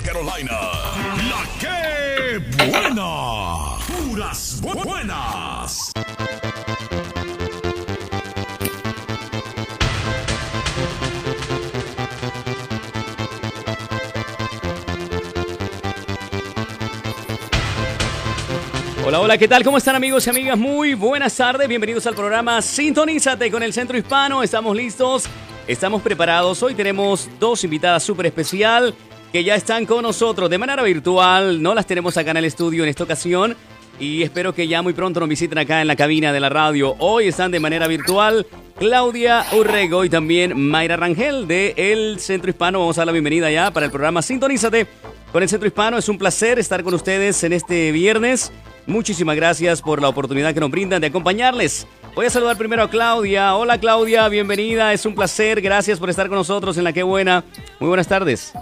Carolina. La que buena. Puras buenas. Hola, hola, ¿qué tal? ¿Cómo están amigos y amigas? Muy buenas tardes, bienvenidos al programa Sintonízate con el Centro Hispano. Estamos listos, estamos preparados. Hoy tenemos dos invitadas súper especial que ya están con nosotros de manera virtual. No las tenemos acá en el estudio en esta ocasión y espero que ya muy pronto nos visiten acá en la cabina de la radio. Hoy están de manera virtual Claudia Urrego y también Mayra Rangel de El Centro Hispano. Vamos a dar la bienvenida ya para el programa Sintonízate con el Centro Hispano. Es un placer estar con ustedes en este viernes. Muchísimas gracias por la oportunidad que nos brindan de acompañarles. Voy a saludar primero a Claudia. Hola Claudia, bienvenida. Es un placer. Gracias por estar con nosotros en La Qué Buena. Muy buenas tardes.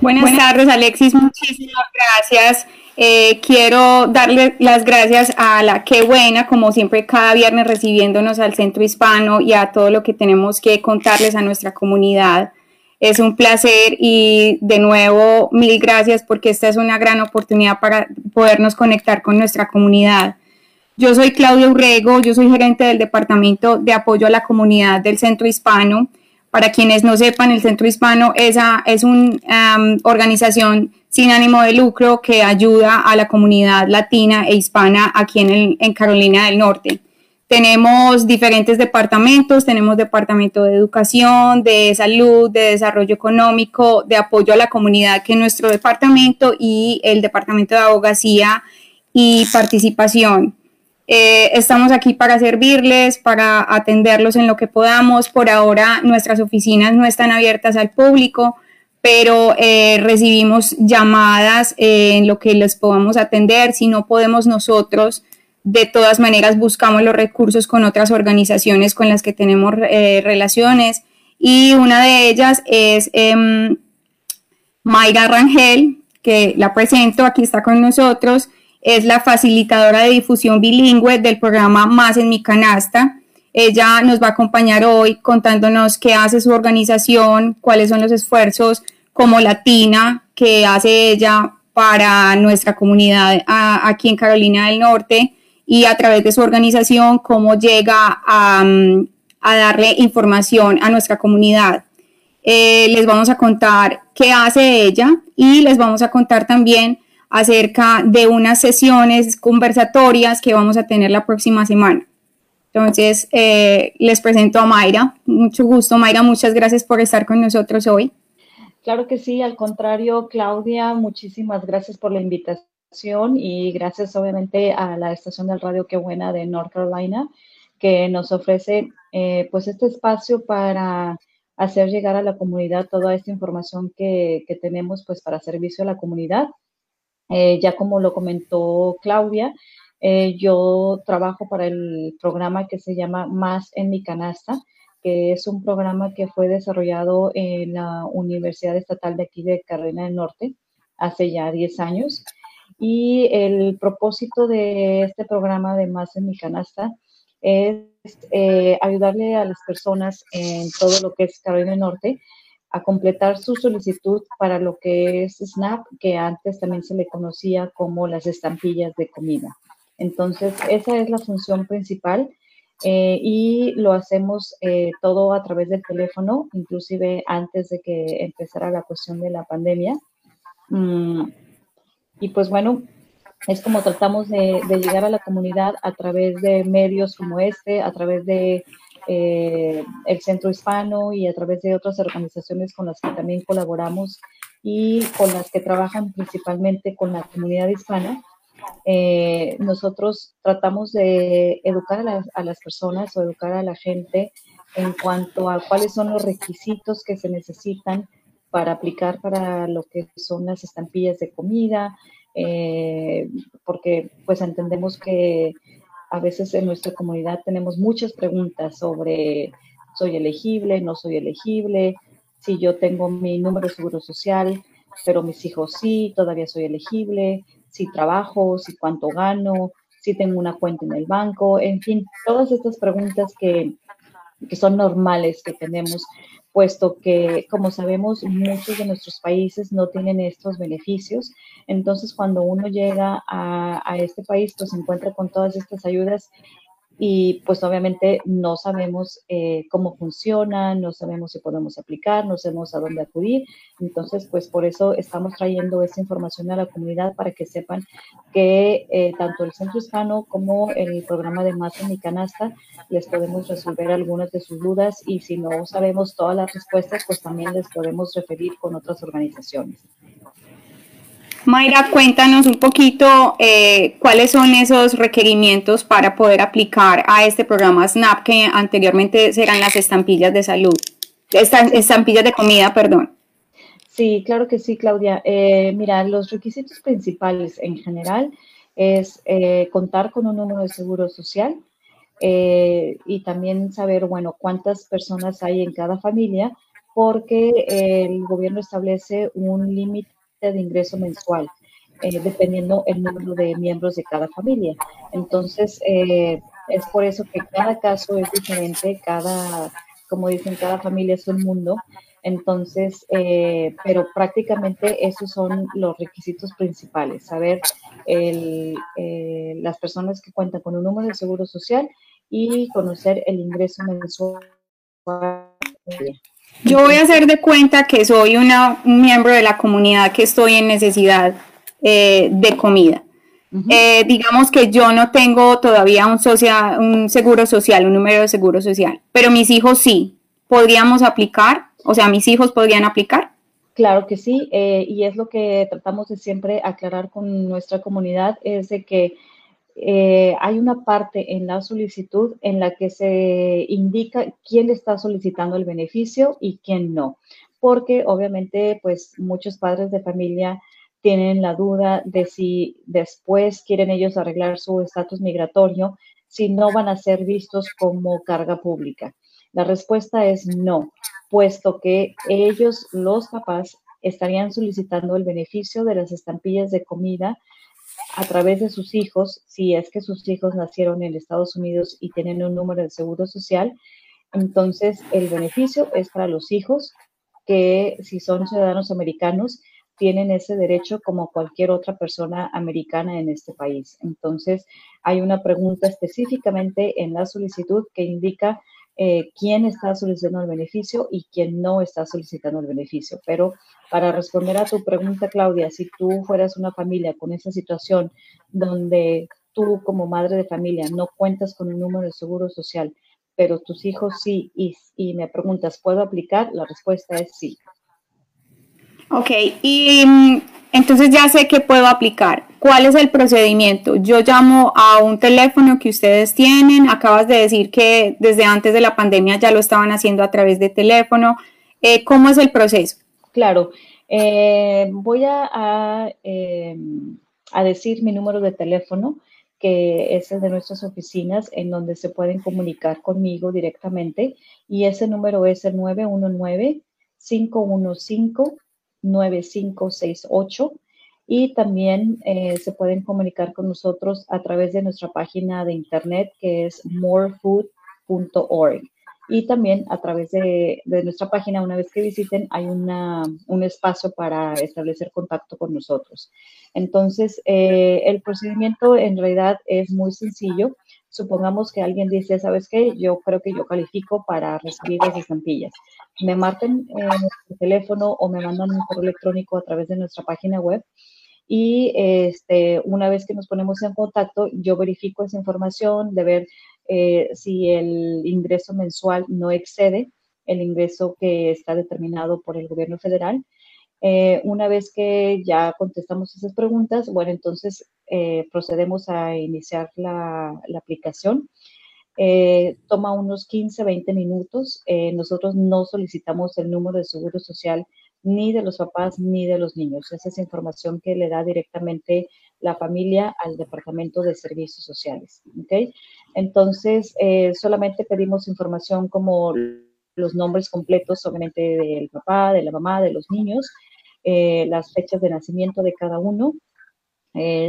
Buenas, tardes Alexis, muchísimas gracias. Eh, quiero darle las gracias a la Qué Buena, como siempre cada viernes recibiéndonos al Centro Hispano y a todo lo que tenemos que contarles a nuestra comunidad. Es un placer y de nuevo mil gracias porque esta es una gran oportunidad para podernos conectar con nuestra comunidad. Yo soy Claudia Urrego, yo soy gerente del Departamento de Apoyo a la Comunidad del Centro Hispano. Para quienes no sepan, el Centro Hispano es, una organización sin ánimo de lucro que ayuda a la comunidad latina e hispana aquí en, en Carolina del Norte. Tenemos diferentes departamentos, tenemos departamento de educación, de salud, de desarrollo económico, de apoyo a la comunidad, que es nuestro departamento, y el departamento de abogacía y participación. Eh, estamos aquí para servirles, para atenderlos en lo que podamos. Por ahora nuestras oficinas no están abiertas al público, pero eh, recibimos llamadas en lo que les podamos atender. Si no podemos nosotros, de todas maneras buscamos los recursos con otras organizaciones con las que tenemos eh, relaciones y una de ellas es eh, Mayra Rangel, que la presento, aquí está con nosotros, es la facilitadora de difusión bilingüe del programa Más en mi canasta. Ella nos va a acompañar hoy contándonos qué hace su organización, cuáles son los esfuerzos como latina que hace ella para nuestra comunidad aquí en Carolina del Norte y a través de su organización cómo llega a, darle información a nuestra comunidad. Eh, les vamos a contar qué hace ella y les vamos a contar también acerca de unas sesiones conversatorias que vamos a tener la próxima semana. Entonces, eh, les presento a Mayra. Mucho gusto, Mayra. Muchas gracias por estar con nosotros hoy. Claro que sí, al contrario, Claudia, muchísimas gracias por la invitación y gracias obviamente a la estación del radio Qué Buena de North Carolina que nos ofrece eh, pues este espacio para hacer llegar a la comunidad toda esta información que, tenemos pues para servicio a la comunidad. Eh, ya como lo comentó Claudia, eh, yo trabajo para el programa que se llama Más en mi canasta, que es un programa que fue desarrollado en la Universidad Estatal de aquí de Carolina del Norte hace ya 10 años. Y el propósito de este programa de Más en mi canasta es eh, ayudarle a las personas en todo lo que es Carolina del Norte a completar su solicitud para lo que es SNAP, que antes también se le conocía como las estampillas de comida. Entonces, esa es la función principal eh, y lo hacemos eh, todo a través del teléfono, inclusive antes de que empezara la cuestión de la pandemia. Mm, y pues bueno, es como tratamos de, llegar a la comunidad a través de medios como este, a través de eh, el Centro Hispano y a través de otras organizaciones con las que también colaboramos y con las que trabajan principalmente con la comunidad hispana. Eh, nosotros tratamos de educar a las personas o educar a la gente en cuanto a cuáles son los requisitos que se necesitan para aplicar para lo que son las estampillas de comida, eh, porque pues entendemos que a veces en nuestra comunidad tenemos muchas preguntas sobre soy elegible, no soy elegible, si yo tengo mi número de seguro social, pero mis hijos sí, todavía soy elegible, si trabajo, si cuánto gano, si tengo una cuenta en el banco, en fin, todas estas preguntas que, que son normales que tenemos puesto que, como sabemos, muchos de nuestros países no tienen estos beneficios. Entonces, cuando uno llega a, este país, pues se encuentra con todas estas ayudas y pues obviamente no sabemos eh, cómo funciona, no sabemos si podemos aplicar, no sabemos a dónde acudir. Entonces, pues por eso estamos trayendo esta información a la comunidad para que sepan que eh, tanto el Centro Hispano como el programa de Más en mi Canasta les podemos resolver algunas de sus dudas y si no sabemos todas las respuestas, pues también les podemos referir con otras organizaciones. Mayra, cuéntanos un poquito eh, cuáles son esos requerimientos para poder aplicar a este programa SNAP que anteriormente eran las estampillas de salud, estampillas de comida, perdón. Sí, claro que sí, Claudia. Eh, mira, los requisitos principales en general es eh, contar con un número de seguro social y también saber, bueno, cuántas personas hay en cada familia, porque el gobierno establece un límite de ingreso mensual, eh, dependiendo el número de miembros de cada familia. Entonces, eh, es por eso que cada caso es diferente, cada, como dicen, cada familia es un mundo. Entonces, eh, pero prácticamente esos son los requisitos principales, saber el, las personas que cuentan con un número de seguro social y conocer el ingreso mensual. Yo voy a hacer de cuenta que soy una, un miembro de la comunidad que estoy en necesidad eh, de comida. Eh, digamos que yo no tengo todavía un, un seguro social, un número de seguro social, pero mis hijos sí. ¿Podríamos aplicar? O sea, mis hijos podrían aplicar. Claro que sí, eh, y es lo que tratamos de siempre aclarar con nuestra comunidad, es de que eh, hay una parte en la solicitud en la que se indica quién está solicitando el beneficio y quién no, porque obviamente pues muchos padres de familia tienen la duda de si después quieren ellos arreglar su estatus migratorio, si no van a ser vistos como carga pública. La respuesta es no, puesto que ellos, los papás, estarían solicitando el beneficio de las estampillas de comida a través de sus hijos, si es que sus hijos nacieron en Estados Unidos y tienen un número de seguro social, entonces el beneficio es para los hijos que si son ciudadanos americanos tienen ese derecho como cualquier otra persona americana en este país. Entonces hay una pregunta específicamente en la solicitud que indica eh, quién está solicitando el beneficio y quién no está solicitando el beneficio. Pero para responder a tu pregunta, Claudia, si tú fueras una familia con esa situación donde tú como madre de familia no cuentas con un número de seguro social, pero tus hijos sí, y, y me preguntas, ¿puedo aplicar? La respuesta es sí. Ok, y mm, entonces ya sé que puedo aplicar. ¿Cuál es el procedimiento? Yo llamo a un teléfono que ustedes tienen. Acabas de decir que desde antes de la pandemia ya lo estaban haciendo a través de teléfono. Eh, ¿Cómo es el proceso? Claro, eh, voy a, em, a, decir mi número de teléfono, que es el de nuestras oficinas, en donde se pueden comunicar conmigo directamente. Y ese número es el 919 515 9568 y también eh, se pueden comunicar con nosotros a través de nuestra página de internet que es morefood.org y también a través de, nuestra página, una vez que visiten, hay una, un espacio para establecer contacto con nosotros. Entonces, eh, el procedimiento en realidad es muy sencillo. Supongamos que alguien dice, ¿sabes qué? Yo creo que yo califico para recibir las estampillas me marquen eh, el teléfono o me mandan un correo electrónico a través de nuestra página web. Y este, una vez que nos ponemos en contacto, yo verifico esa información de ver eh, si el ingreso mensual no excede el ingreso que está determinado por el gobierno federal. Eh, una vez que ya contestamos esas preguntas, bueno, entonces procedemos a iniciar la, aplicación eh, toma unos 15, 20 minutos. Eh, nosotros no solicitamos el número de seguro social ni de los papás ni de los niños. Esa es información que le da directamente la familia al Departamento de Servicios Sociales. ¿okay? Entonces, eh, solamente pedimos información como los nombres completos, obviamente, del papá, de la mamá, de los niños, las fechas de nacimiento de cada uno.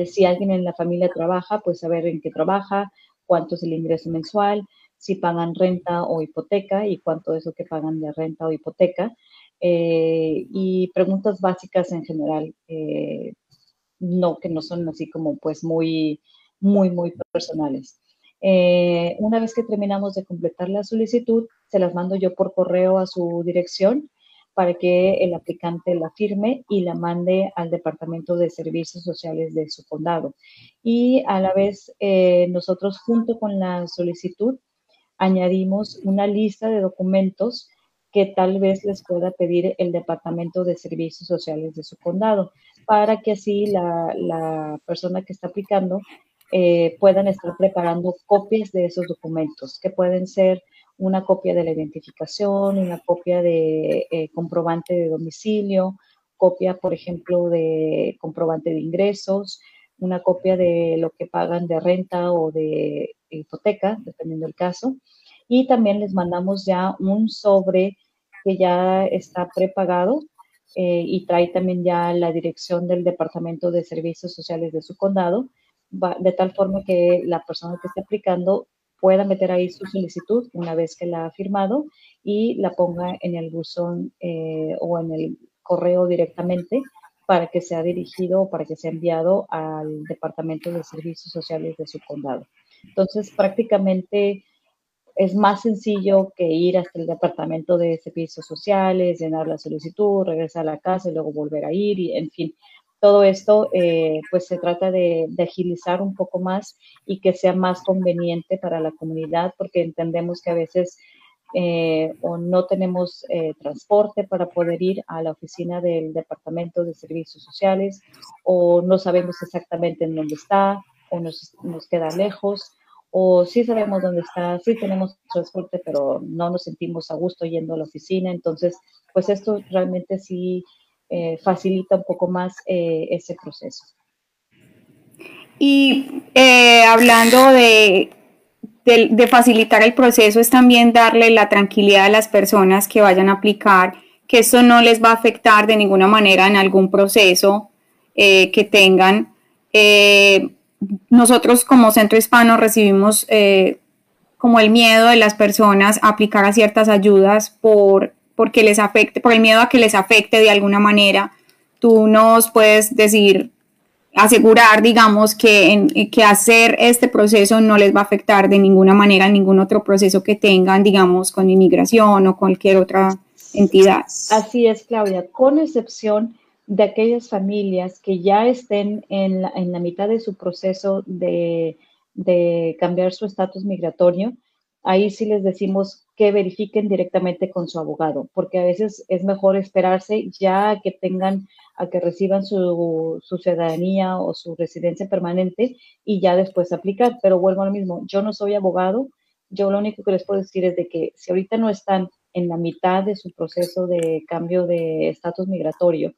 Si alguien en la familia trabaja, pues saber en qué trabaja, cuánto es el ingreso mensual, si pagan renta o hipoteca y cuánto es lo que pagan de renta o hipoteca. Eh, y preguntas básicas en general, eh, no que no son así como pues muy, muy, muy personales. Eh, una vez que terminamos de completar la solicitud, se las mando yo por correo a su dirección para que el aplicante la firme y la mande al Departamento de Servicios Sociales de su condado. Y a la vez, nosotros junto con la solicitud añadimos una lista de documentos que tal vez les pueda pedir el Departamento de Servicios Sociales de su condado, para que así la, persona que está aplicando eh, puedan estar preparando copias de esos documentos, que pueden ser una copia de la identificación, una copia de eh, comprobante de domicilio, copia, por ejemplo, de comprobante de ingresos, una copia de lo que pagan de renta o de hipoteca, dependiendo del caso. Y también les mandamos ya un sobre que ya está prepagado eh, y trae también ya la dirección del Departamento de Servicios Sociales de su condado, de tal forma que la persona que esté aplicando pueda meter ahí su solicitud una vez que la ha firmado y la ponga en el buzón eh, o en el correo directamente para que sea dirigido o para que sea enviado al Departamento de Servicios Sociales de su condado. Entonces, prácticamente es más sencillo que ir hasta el departamento de servicios sociales, llenar la solicitud, regresar a la casa y luego volver a ir, y en fin, todo esto eh, pues se trata de, agilizar un poco más y que sea más conveniente para la comunidad porque entendemos que a veces eh, o no tenemos eh, transporte para poder ir a la oficina del Departamento de Servicios Sociales o no sabemos exactamente en dónde está o nos, nos queda lejos o sí sabemos dónde está, sí tenemos transporte, pero no nos sentimos a gusto yendo a la oficina. Entonces, pues esto realmente sí eh, facilita un poco más eh, ese proceso. Y eh, hablando de, de, facilitar el proceso, es también darle la tranquilidad a las personas que vayan a aplicar, que esto no les va a afectar de ninguna manera en algún proceso que tengan nosotros como centro hispano recibimos como el miedo de las personas a aplicar a ciertas ayudas por, porque les afecte, por el miedo a que les afecte de alguna manera. Tú nos puedes decir, asegurar, digamos, que, en, que hacer este proceso no les va a afectar de ninguna manera en ningún otro proceso que tengan, digamos, con inmigración o cualquier otra entidad. Así es, Claudia, con excepción de aquellas familias que ya estén en la, en la mitad de su proceso de, de cambiar su estatus migratorio, ahí sí les decimos que verifiquen directamente con su abogado, porque a veces es mejor esperarse ya que tengan, a que reciban su, su, ciudadanía o su residencia permanente y ya después aplicar. Pero vuelvo a lo mismo, yo no soy abogado, yo lo único que les puedo decir es de que si ahorita no están en la mitad de su proceso de cambio de estatus migratorio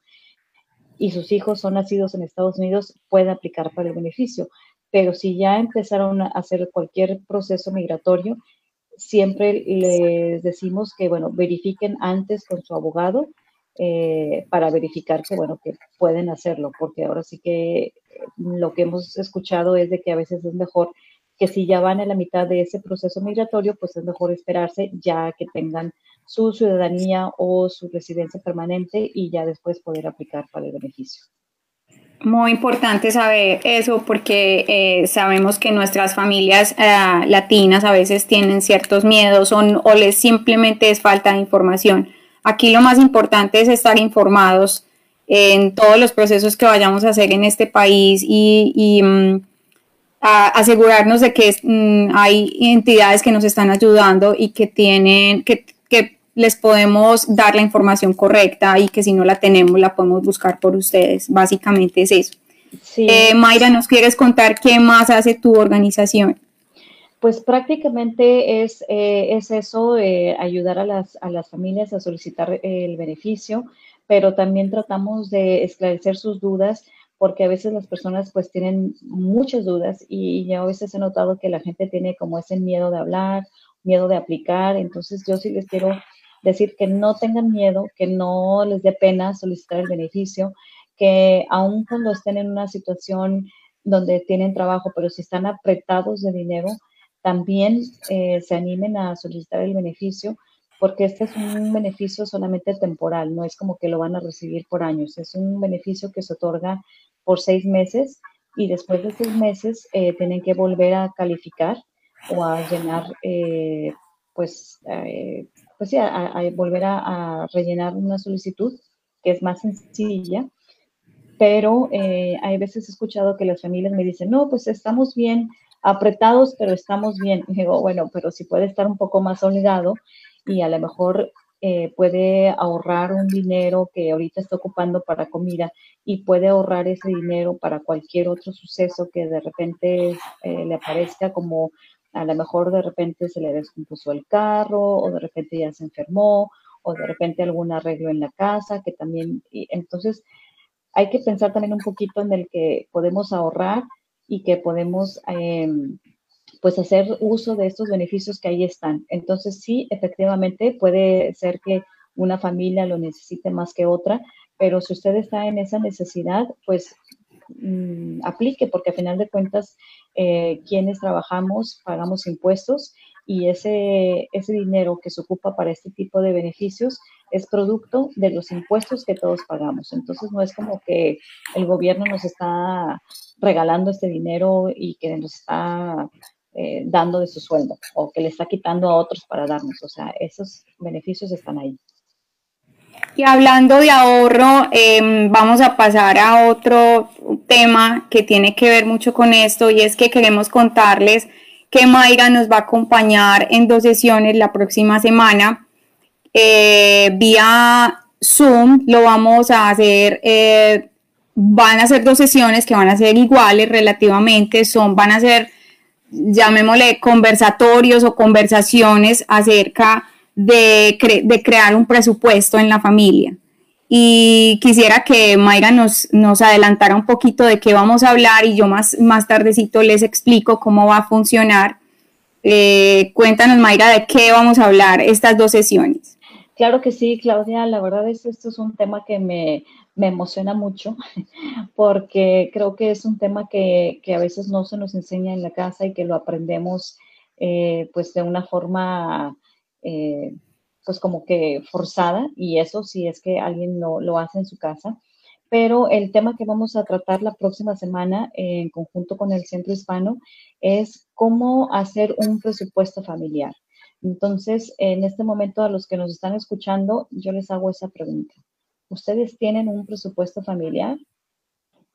y sus hijos son nacidos en Estados Unidos, puede aplicar para el beneficio. Pero si ya empezaron a hacer cualquier proceso migratorio, siempre les decimos que, bueno, verifiquen antes con su abogado eh, para verificar que, bueno, que pueden hacerlo, porque ahora sí que lo que hemos escuchado es de que a veces es mejor que si ya van en la mitad de ese proceso migratorio, pues es mejor esperarse ya que tengan su ciudadanía o su residencia permanente y ya después poder aplicar para el beneficio. Muy importante saber eso porque eh, sabemos que nuestras familias eh, latinas a veces tienen ciertos miedos o, o, les simplemente es falta de información. Aquí lo más importante es estar informados en todos los procesos que vayamos a hacer en este país y, y mm, asegurarnos de que mm, hay entidades que nos están ayudando y que tienen, que, que les podemos dar la información correcta y que si no la tenemos la podemos buscar por ustedes. Básicamente es eso. Eh, Mayra, ¿nos quieres contar qué más hace tu organización? Pues prácticamente es, eh, es eso, eh, ayudar a las, a las familias a solicitar el beneficio, pero también tratamos de esclarecer sus dudas porque a veces las personas pues tienen muchas dudas y, y a veces he notado que la gente tiene como ese miedo de hablar, miedo de aplicar, entonces yo sí les quiero decir que no tengan miedo, que no les dé pena solicitar el beneficio, que aun cuando estén en una situación donde tienen trabajo, pero si están apretados de dinero, también eh, se animen a solicitar el beneficio porque este es un beneficio solamente temporal, no es como que lo van a recibir por años, es un beneficio que se otorga por seis meses y después de seis meses eh, tienen que volver a calificar o a llenar, eh, pues, pues sí, a, volver a, rellenar una solicitud que es más sencilla, pero hay veces he escuchado que las familias me dicen, no, pues estamos bien apretados, pero estamos bien. Y digo, bueno, pero si puede estar un poco más holgado y a lo mejor eh, puede ahorrar un dinero que ahorita está ocupando para comida y puede ahorrar ese dinero para cualquier otro suceso que de repente eh, le aparezca como a lo mejor de repente se le descompuso el carro o de repente ya se enfermó o de repente algún arreglo en la casa que también, entonces hay que pensar también un poquito en el que podemos ahorrar y que podemos em, pues hacer uso de estos beneficios que ahí están. Entonces sí, efectivamente puede ser que una familia lo necesite más que otra, pero si usted está en esa necesidad, pues mm, aplique, porque a final de cuentas, eh, quienes trabajamos pagamos impuestos y ese, ese dinero que se ocupa para este tipo de beneficios es producto de los impuestos que todos pagamos. Entonces no es como que el gobierno nos está regalando este dinero y que nos está eh, dando de su sueldo o que le está quitando a otros para darnos. O sea, esos beneficios están ahí. Y hablando de ahorro, em, vamos a pasar a otro tema que tiene que ver mucho con esto y es que queremos contarles que Mayra nos va a acompañar en dos sesiones la próxima semana eh, vía Zoom. Lo vamos a hacer, eh, van a ser dos sesiones que van a ser iguales relativamente, son, van a ser llamémosle conversatorios o conversaciones acerca de, crear un presupuesto en la familia. Y quisiera que Mayra nos, nos adelantara un poquito de qué vamos a hablar y yo más, más tardecito les explico cómo va a funcionar. Eh, cuéntanos, Mayra, de qué vamos a hablar estas dos sesiones. Claro que sí, Claudia. La verdad es que esto es un tema que me, me emociona mucho porque creo que es un tema que, a veces no se nos enseña en la casa y que lo aprendemos eh, pues de una forma eh, pues como que forzada y eso si es que alguien lo, lo hace en su casa. Pero el tema que vamos a tratar la próxima semana en conjunto con el Centro Hispano es cómo hacer un presupuesto familiar. Entonces, en este momento a los que nos están escuchando, yo les hago esa pregunta. ¿Ustedes tienen un presupuesto familiar?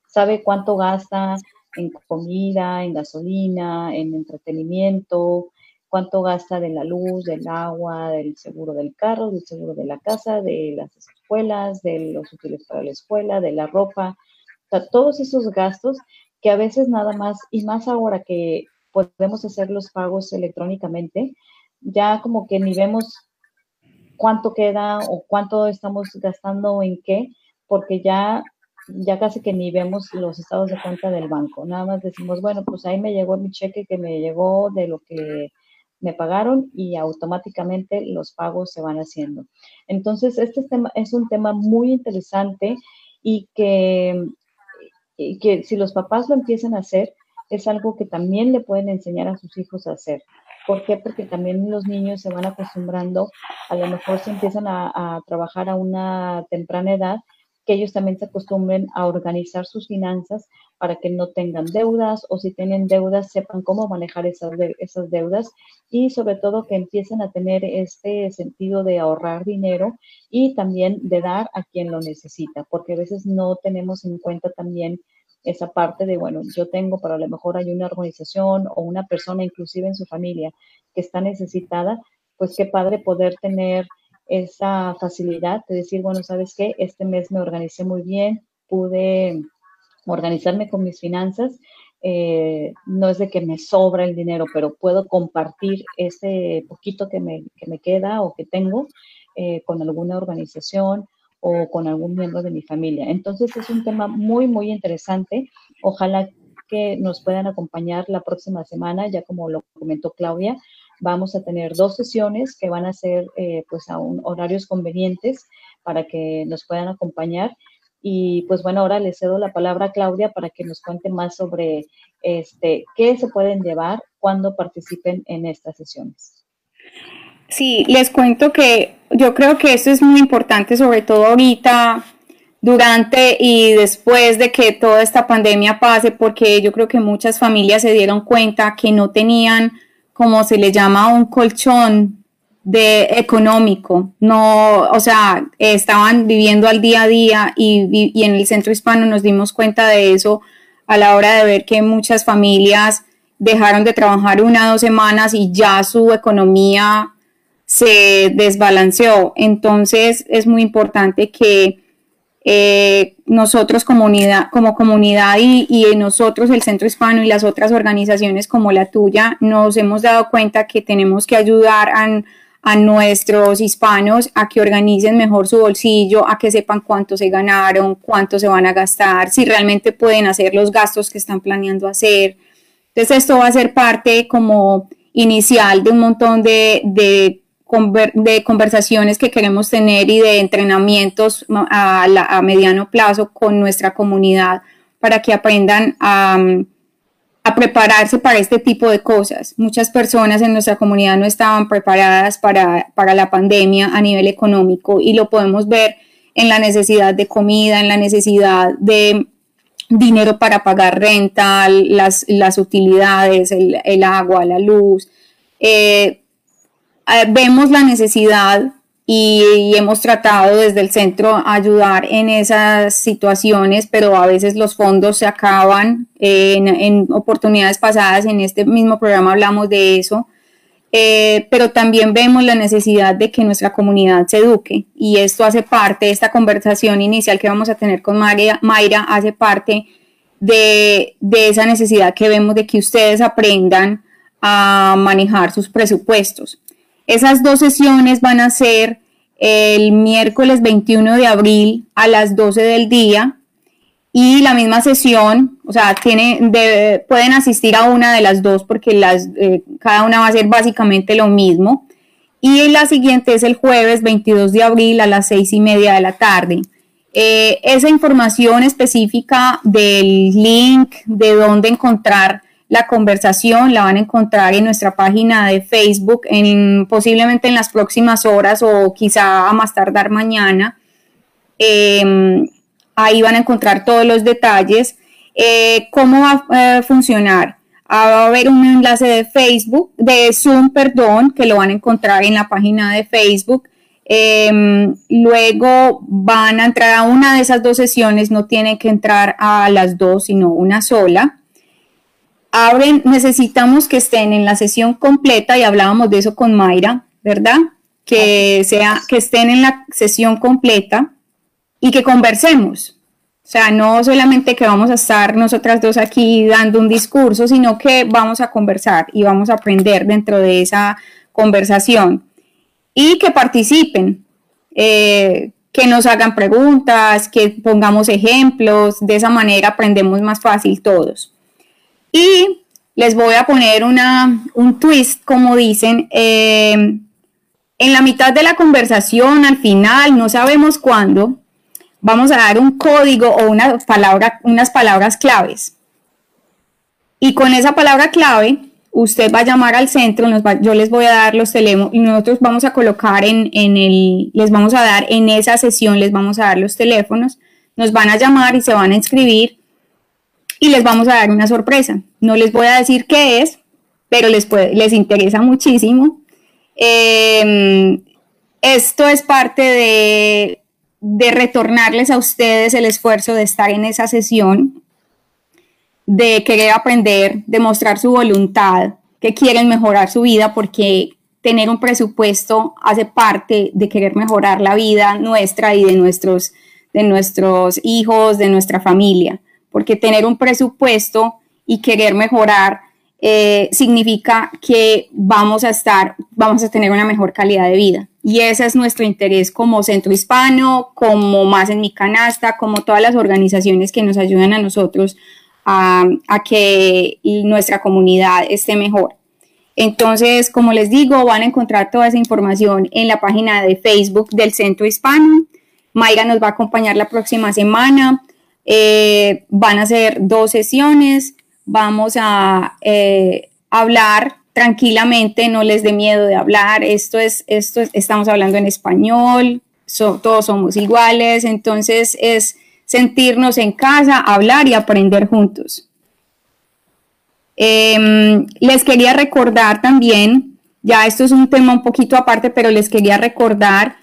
¿Sabe cuánto gasta en comida, en gasolina, en entretenimiento? ¿Cuánto gasta de la luz, del agua, del seguro del carro, del seguro de la casa, de las escuelas, de los útiles para la escuela, de la ropa? Todos esos gastos que a veces nada más, y más ahora que podemos hacer los pagos electrónicamente, ya como que ni vemos cuánto queda o cuánto estamos gastando en qué, porque ya, ya casi que ni vemos los estados de cuenta del banco. Nada más decimos, bueno, pues ahí me llegó mi cheque que me llegó de lo que me pagaron y automáticamente los pagos se van haciendo. Entonces, este tema es un tema muy interesante y que, y que si los papás lo empiezan a hacer, es algo que también le pueden enseñar a sus hijos a hacer. ¿Por qué? Porque también los niños se van acostumbrando, a lo mejor se empiezan a, trabajar a una temprana edad, que ellos también se acostumbren a organizar sus finanzas para que no tengan deudas o si tienen deudas sepan cómo manejar esas, esas deudas y sobre todo que empiecen a tener este sentido de ahorrar dinero y también de dar a quien lo necesita, porque a veces no tenemos en cuenta también esa parte de, bueno, yo tengo, pero a lo mejor hay una organización o una persona, inclusive en su familia, que está necesitada, pues qué padre poder tener esa facilidad de decir, bueno, ¿sabes qué? Este mes me organicé muy bien, pude organizarme con mis finanzas. Eh, no es de que me sobra el dinero, pero puedo compartir ese poquito que me, que me queda o que tengo eh, con alguna organización o con algún miembro de mi familia. Entonces es un tema muy, muy interesante. Ojalá que nos puedan acompañar la próxima semana, ya como lo comentó Claudia, vamos a tener dos sesiones que van a ser eh, pues a horarios convenientes para que nos puedan acompañar Y pues bueno, ahora le cedo la palabra a Claudia para que nos cuente más sobre este, qué se pueden llevar cuando participen en estas sesiones. Sí, les cuento que yo creo que esto es muy importante, sobre todo ahorita, durante y después de que toda esta pandemia pase, porque yo creo que muchas familias se dieron cuenta que no tenían, como se le llama, un colchón de económico, no, o sea, estaban viviendo al día a día y, y en el centro hispano nos dimos cuenta de eso a la hora de ver que muchas familias dejaron de trabajar una o dos semanas y ya su economía se desbalanceó. Entonces es muy importante que eh, nosotros comunidad, como comunidad y, y, nosotros, el Centro Hispano y las otras organizaciones como la tuya, nos hemos dado cuenta que tenemos que ayudar a, a nuestros hispanos a que organicen mejor su bolsillo, a que sepan cuánto se ganaron, cuánto se van a gastar, si realmente pueden hacer los gastos que están planeando hacer. Entonces esto va a ser parte como inicial de un montón de, de de conversaciones que queremos tener y de entrenamientos a, mediano plazo con nuestra comunidad para que aprendan a, a, prepararse para este tipo de cosas. Muchas personas en nuestra comunidad no estaban preparadas para, para la pandemia a nivel económico y lo podemos ver en la necesidad de comida, en la necesidad de dinero para pagar renta, las, las utilidades, el, el agua, la luz. Eh, eh, vemos la necesidad y, hemos tratado desde el centro ayudar en esas situaciones, pero a veces los fondos se acaban. en, oportunidades pasadas en este mismo programa hablamos de eso. Eh, pero también vemos la necesidad de que nuestra comunidad se eduque y esto hace parte, esta conversación inicial que vamos a tener con Mayra, Mayra hace parte de esa necesidad que vemos de que ustedes aprendan a manejar sus presupuestos. Esas dos sesiones van a ser el miércoles 21 de abril a las 12 del día y la misma sesión, o sea, pueden asistir a una de las dos porque las, eh, cada una va a ser básicamente lo mismo. Y la siguiente es el jueves 22 de abril a las 6 y media de la tarde. Eh, esa información específica del link de dónde encontrar la conversación la van a encontrar en nuestra página de Facebook, en, posiblemente en las próximas horas o quizá a más tardar mañana. Em, ahí van a encontrar todos los detalles. Eh, ¿Cómo va a eh, funcionar? Ah, va a haber un enlace de Facebook, de Zoom, perdón, que lo van a encontrar en la página de Facebook. Em, luego van a entrar a una de esas dos sesiones, no tiene que entrar a las dos, sino una sola abren, necesitamos que estén en la sesión completa y hablábamos de eso con Mayra, ¿verdad? Que sea, que estén en la sesión completa y que conversemos. O sea, no solamente que vamos a estar nosotras dos aquí dando un discurso, sino que vamos a conversar y vamos a aprender dentro de esa conversación y que participen, eh, que nos hagan preguntas, que pongamos ejemplos, de esa manera aprendemos más fácil todos. Y les voy a poner una, un twist, como dicen, eh, en la mitad de la conversación, al final, no sabemos cuándo, vamos a dar un código o una palabra, unas palabras claves. Y con esa palabra clave, usted va a llamar al centro, yo les voy a dar los teléfonos y nosotros vamos a colocar en, en, el, les vamos a dar en esa sesión, les vamos a dar los teléfonos, nos van a llamar y se van a inscribir y les vamos a dar una sorpresa. No les voy a decir qué es, pero les, les interesa muchísimo. Em, esto es parte de, de retornarles a ustedes el esfuerzo de estar en esa sesión, de querer aprender, de mostrar su voluntad, que quieren mejorar su vida, porque tener un presupuesto hace parte de querer mejorar la vida nuestra y de nuestros, de nuestros hijos, de nuestra familia porque tener un presupuesto y querer mejorar eh, significa que vamos a estar, vamos a tener una mejor calidad de vida. Y ese es nuestro interés como Centro Hispano, como Más en mi Canasta, como todas las organizaciones que nos ayudan a nosotros a, que nuestra comunidad esté mejor. Entonces, como les digo, van a encontrar toda esa información en la página de Facebook del Centro Hispano Mayra nos va a acompañar la próxima semana. Eh, van a ser dos sesiones. Vamos a eh, hablar tranquilamente, no les dé miedo de hablar. Esto es, esto estamos hablando en español, todos somos iguales, entonces es sentirnos en casa, hablar y aprender juntos. Em, les quería recordar también, ya esto es un tema un poquito aparte, pero les quería recordar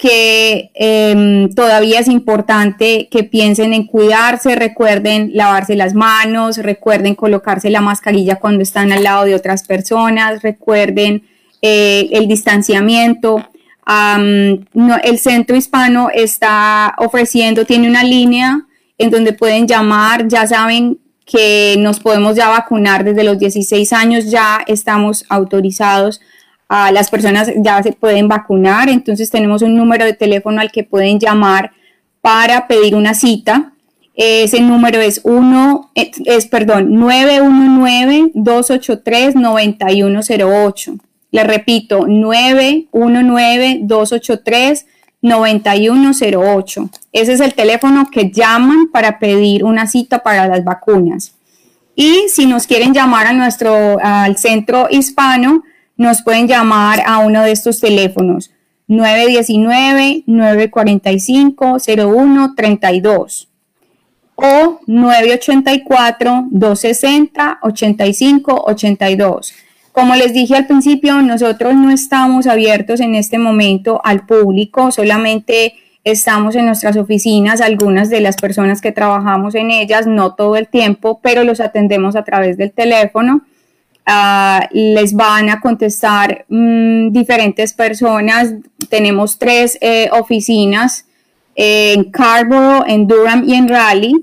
que em, todavía es importante que piensen en cuidarse, recuerden lavarse las manos, recuerden colocarse la mascarilla cuando están al lado de otras personas, recuerden eh, el distanciamiento. el centro hispano está ofreciendo, tiene una línea en donde pueden llamar, ya saben que nos podemos ya vacunar desde los 16 años, ya estamos autorizados las personas ya se pueden vacunar, entonces tenemos un número de teléfono al que pueden llamar para pedir una cita. Ese número es uno, es, perdón, 919-283-9108. Le repito, 919-283-9108. Ese es el teléfono que llaman para pedir una cita para las vacunas. Y si nos quieren llamar a nuestro, al centro hispano, nos pueden llamar a uno de estos teléfonos 919-945-0132 o 984-260-8582. Como les dije al principio, nosotros no estamos abiertos en este momento al público, solamente estamos en nuestras oficinas, algunas de las personas que trabajamos en ellas, no todo el tiempo, pero los atendemos a través del teléfono. Ah, les van a contestar mm, diferentes personas. Tenemos tres eh, oficinas eh, en Carborough, en Durham y en Raleigh.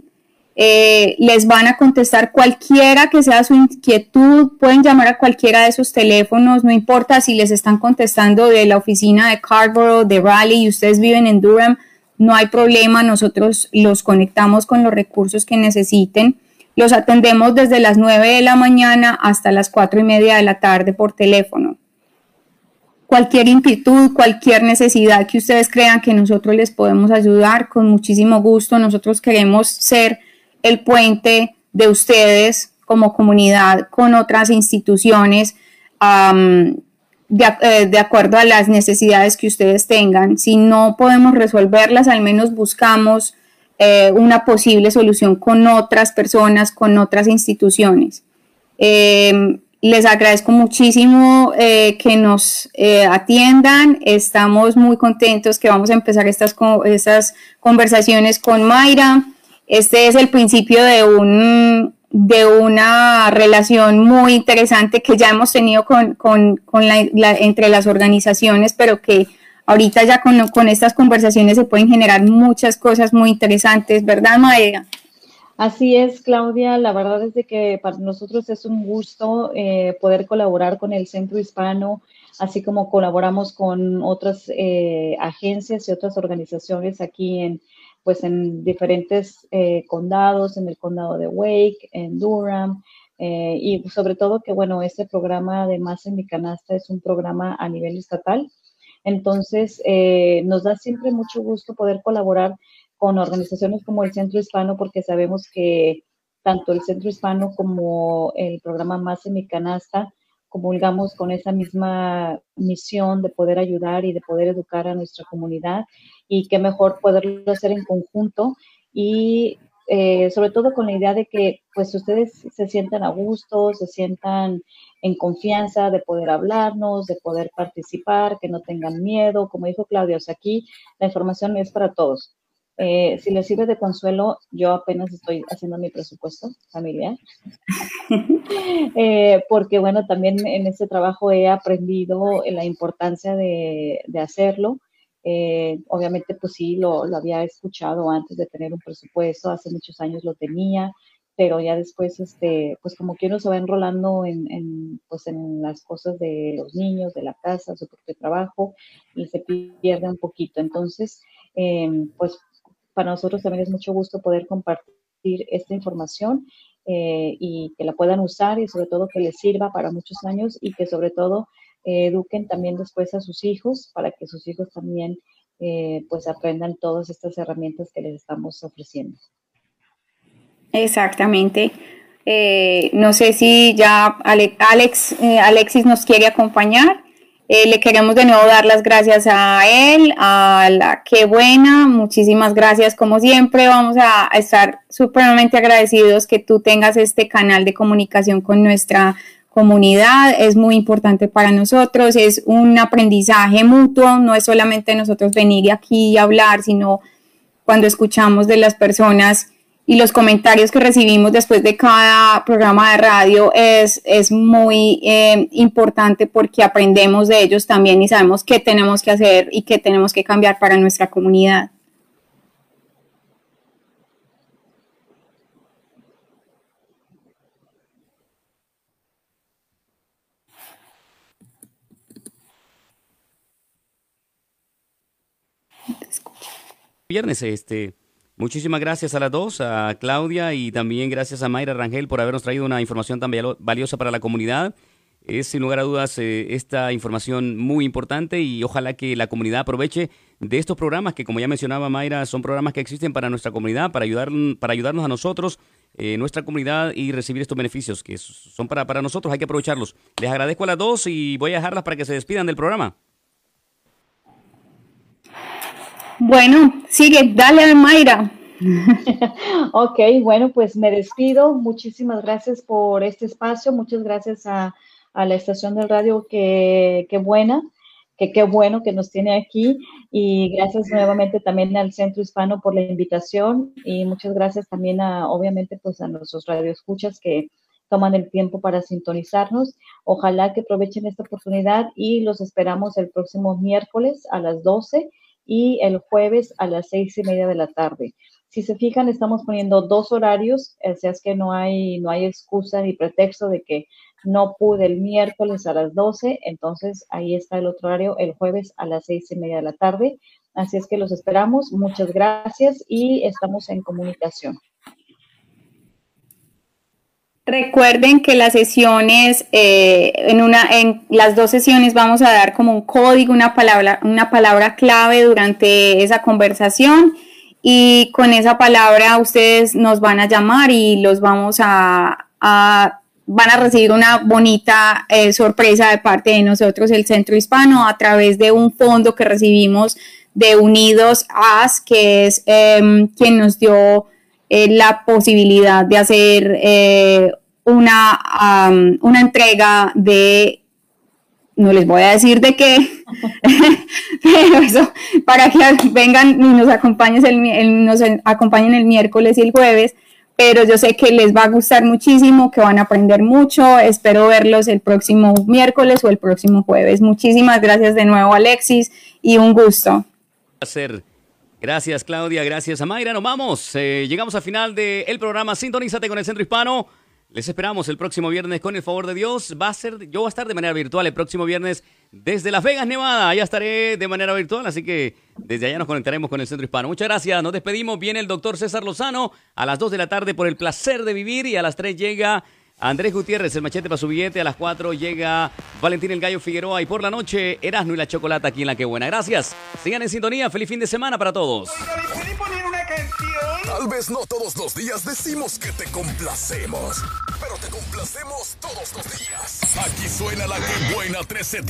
Eh, les van a contestar cualquiera que sea su inquietud. Pueden llamar a cualquiera de esos teléfonos, no importa si les están contestando de la oficina de Carborough, de Raleigh y ustedes viven en Durham, no hay problema. Nosotros los conectamos con los recursos que necesiten. Los atendemos desde las 9 de la mañana hasta las 4 y media de la tarde por teléfono. Cualquier inquietud, cualquier necesidad que ustedes crean que nosotros les podemos ayudar, con muchísimo gusto. Nosotros queremos ser el puente de ustedes como comunidad con otras instituciones de, eh, de, acuerdo a las necesidades que ustedes tengan. Si no podemos resolverlas, al menos buscamos eh, una posible solución con otras personas, con otras instituciones. Eh, les agradezco muchísimo eh, que nos atiendan. Estamos muy contentos que vamos a empezar estas, estas conversaciones con Mayra. Este es el principio de, un, de una relación muy interesante que ya hemos tenido con, con, con la, entre las organizaciones, pero que ahorita ya con, estas conversaciones se pueden generar muchas cosas muy interesantes, ¿verdad, Maeda? Así es, Claudia. La verdad es de que para nosotros es un gusto eh, poder colaborar con el Centro Hispano, así como colaboramos con otras eh, agencias y otras organizaciones aquí en, pues, en diferentes eh, condados, en el condado de Wake, en Durham, y sobre todo que, bueno, este programa de Más en mi canasta es un programa a nivel estatal entonces, eh, nos da siempre mucho gusto poder colaborar con organizaciones como el Centro Hispano porque sabemos que tanto el Centro Hispano como el programa Más en mi canasta comulgamos con esa misma misión de poder ayudar y de poder educar a nuestra comunidad y qué mejor poderlo hacer en conjunto. Y eh, sobre todo con la idea de que pues ustedes se sientan a gusto, se sientan en confianza de poder hablarnos, de poder participar, que no tengan miedo. Como dijo Claudia, o aquí la información es para todos. Eh, si les sirve de consuelo, yo apenas estoy haciendo mi presupuesto familiar, eh, porque bueno, también en este trabajo he aprendido la importancia de, de hacerlo eh, obviamente, pues sí, lo, había escuchado antes de tener un presupuesto, hace muchos años lo tenía, pero ya después, este, pues como que uno se va enrolando en, pues en las cosas de los niños, de la casa, su propio trabajo, y se pierde un poquito. Entonces, em, pues para nosotros también es mucho gusto poder compartir esta información eh, y que la puedan usar y sobre todo que les sirva para muchos años y que sobre todo eduquen también después a sus hijos para que sus hijos también eh, pues aprendan todas estas herramientas que les estamos ofreciendo. Exactamente. Eh, no sé si ya Alex, eh, Alexis nos quiere acompañar. le queremos de nuevo dar las gracias a él, a la qué buena, muchísimas gracias como siempre. Vamos a, a estar supremamente agradecidos que tú tengas este canal de comunicación con nuestra comunidad, es muy importante para nosotros, es un aprendizaje mutuo, no es solamente nosotros venir aquí y hablar, sino cuando escuchamos de las personas y los comentarios que recibimos después de cada programa de radio es, es muy eh, importante porque aprendemos de ellos también y sabemos qué tenemos que hacer y qué tenemos que cambiar para nuestra comunidad. Viernes, este, muchísimas gracias a las dos, a Claudia y también gracias a Mayra Rangel por habernos traído una información tan valiosa para la comunidad. Es sin lugar a dudas eh, esta información muy importante y ojalá que la comunidad aproveche de estos programas que, como ya mencionaba Mayra, son programas que existen para nuestra comunidad, para, ayudar, para ayudarnos a nosotros, eh, nuestra comunidad y recibir estos beneficios que son para, para nosotros. Hay que aprovecharlos. Les agradezco a las dos y voy a dejarlas para que se despidan del programa. Bueno, sigue, dale Mayra. ok, bueno, pues me despido. Muchísimas gracias por este espacio. Muchas gracias a, la estación del radio, que, buena, que qué bueno que nos tiene aquí. Y gracias nuevamente también al Centro Hispano por la invitación. Y muchas gracias también a, obviamente, pues a nuestros radioescuchas que toman el tiempo para sintonizarnos. Ojalá que aprovechen esta oportunidad y los esperamos el próximo miércoles a las 12 y el jueves a las seis y media de la tarde. Si se fijan, estamos poniendo dos horarios, o es que no hay, no hay excusa ni pretexto de que no pude el miércoles a las 12, entonces ahí está el otro horario, el jueves a las seis y media de la tarde. Así es que los esperamos. Muchas gracias y estamos en comunicación. Recuerden que las sesiones, eh, en, una, en las dos sesiones vamos a dar como un código, una palabra, una palabra clave durante esa conversación y con esa palabra ustedes nos van a llamar y los vamos a, van a recibir una bonita eh, sorpresa de parte de nosotros, el Centro Hispano, a través de un fondo que recibimos de Unidos AS, que es em, quien nos dio eh, la posibilidad de hacer eh, una, una entrega de, no les voy a decir de qué, pero eso, para que vengan y nos acompañen el, nos acompañen el miércoles y el jueves, pero yo sé que les va a gustar muchísimo, que van a aprender mucho. Espero verlos el próximo miércoles o el próximo jueves. Muchísimas gracias de nuevo, Alexis, y un gusto. Gracias, Claudia. Gracias, a Mayra. Nos vamos. Eh, llegamos al final del programa Sintonízate con el Centro Hispano. Les esperamos el próximo viernes con el favor de Dios. Va a ser, yo voy a estar de manera virtual el próximo viernes desde Las Vegas, Nevada. Allá estaré de manera virtual, así que desde allá nos conectaremos con el Centro Hispano. Muchas gracias. Nos despedimos. Viene el doctor César Lozano a las 2 de la tarde por el placer de vivir y a las 3 llega Andrés Gutiérrez, el machete para su billete. A las 4 llega Valentín el Gallo Figueroa. Y por la noche, Erasmo y la Chocolata aquí en La Que Buena. Gracias. Sigan en sintonía. Feliz fin de semana para todos. Tal vez no todos los días decimos que te complacemos, pero te complacemos todos los días. Aquí suena La Que Buena 1310.